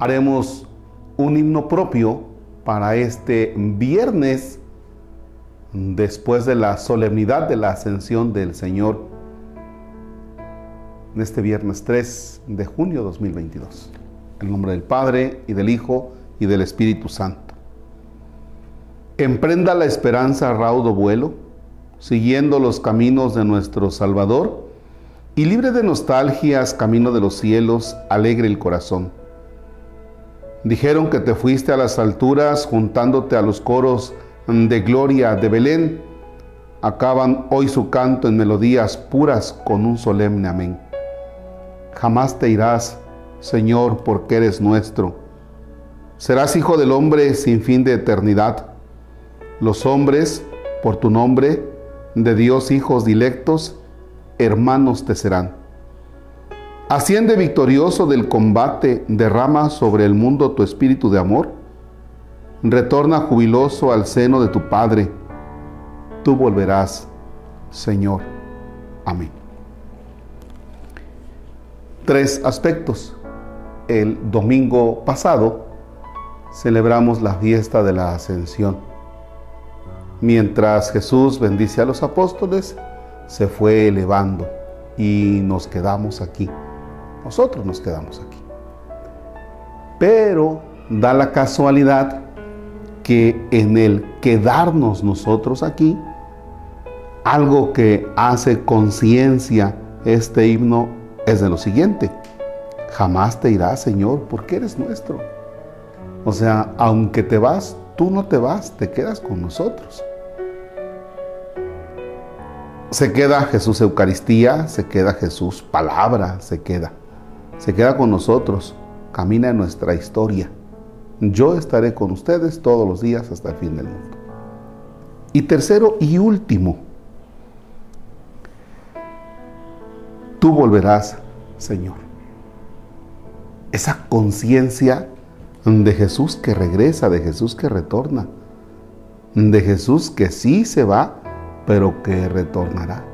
haremos un himno propio para este viernes después de la solemnidad de la ascensión del Señor en este viernes 3 de junio 2022. En nombre del Padre y del Hijo y del Espíritu Santo. Emprenda la esperanza raudo vuelo, siguiendo los caminos de nuestro Salvador, y libre de nostalgias, camino de los cielos, alegre el corazón. Dijeron que te fuiste a las alturas juntándote a los coros de gloria de Belén. Acaban hoy su canto en melodías puras con un solemne amén. Jamás te irás, Señor, porque eres nuestro. Serás hijo del hombre sin fin de eternidad. Los hombres, por tu nombre, de Dios hijos dilectos, hermanos te serán. Asciende victorioso del combate, derrama sobre el mundo tu espíritu de amor. Retorna jubiloso al seno de tu Padre. Tú volverás, Señor. Amén. Tres aspectos. El domingo pasado celebramos la fiesta de la ascensión. Mientras Jesús bendice a los apóstoles, se fue elevando y nos quedamos aquí. Nosotros nos quedamos aquí. Pero da la casualidad que en el quedarnos nosotros aquí, algo que hace conciencia este himno es de lo siguiente. Jamás te irás, Señor, porque eres nuestro. O sea, aunque te vas, tú no te vas, te quedas con nosotros. Se queda Jesús Eucaristía, se queda Jesús palabra, se queda se queda con nosotros, camina en nuestra historia. Yo estaré con ustedes todos los días hasta el fin del mundo. Y tercero y último, tú volverás, Señor. Esa conciencia de Jesús que regresa, de Jesús que retorna, de Jesús que sí se va, pero que retornará.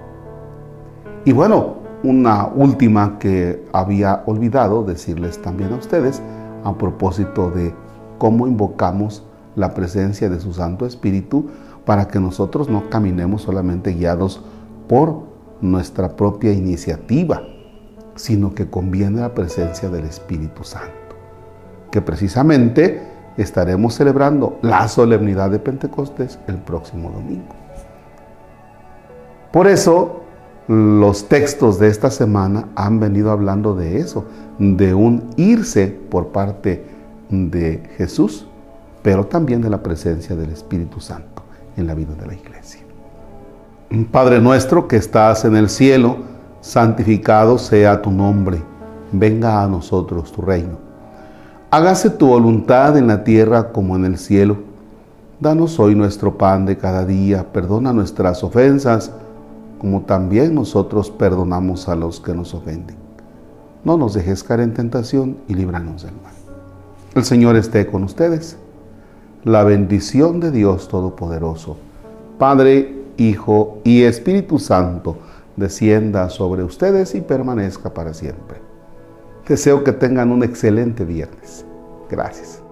Y bueno, una última que había olvidado decirles también a ustedes a propósito de cómo invocamos la presencia de su Santo Espíritu para que nosotros no caminemos solamente guiados por nuestra propia iniciativa, sino que conviene la presencia del Espíritu Santo, que precisamente estaremos celebrando la solemnidad de Pentecostés el próximo domingo. Por eso los textos de esta semana han venido hablando de eso, de un irse por parte de Jesús, pero también de la presencia del Espíritu Santo en la vida de la iglesia. Padre nuestro que estás en el cielo, santificado sea tu nombre, venga a nosotros tu reino. Hágase tu voluntad en la tierra como en el cielo. Danos hoy nuestro pan de cada día, perdona nuestras ofensas, como también nosotros perdonamos a los que nos ofenden. No nos dejes caer en tentación y líbranos del mal. El Señor esté con ustedes. La bendición de Dios Todopoderoso, Padre, Hijo y Espíritu Santo, descienda sobre ustedes y permanezca para siempre. Deseo que tengan un excelente viernes. Gracias.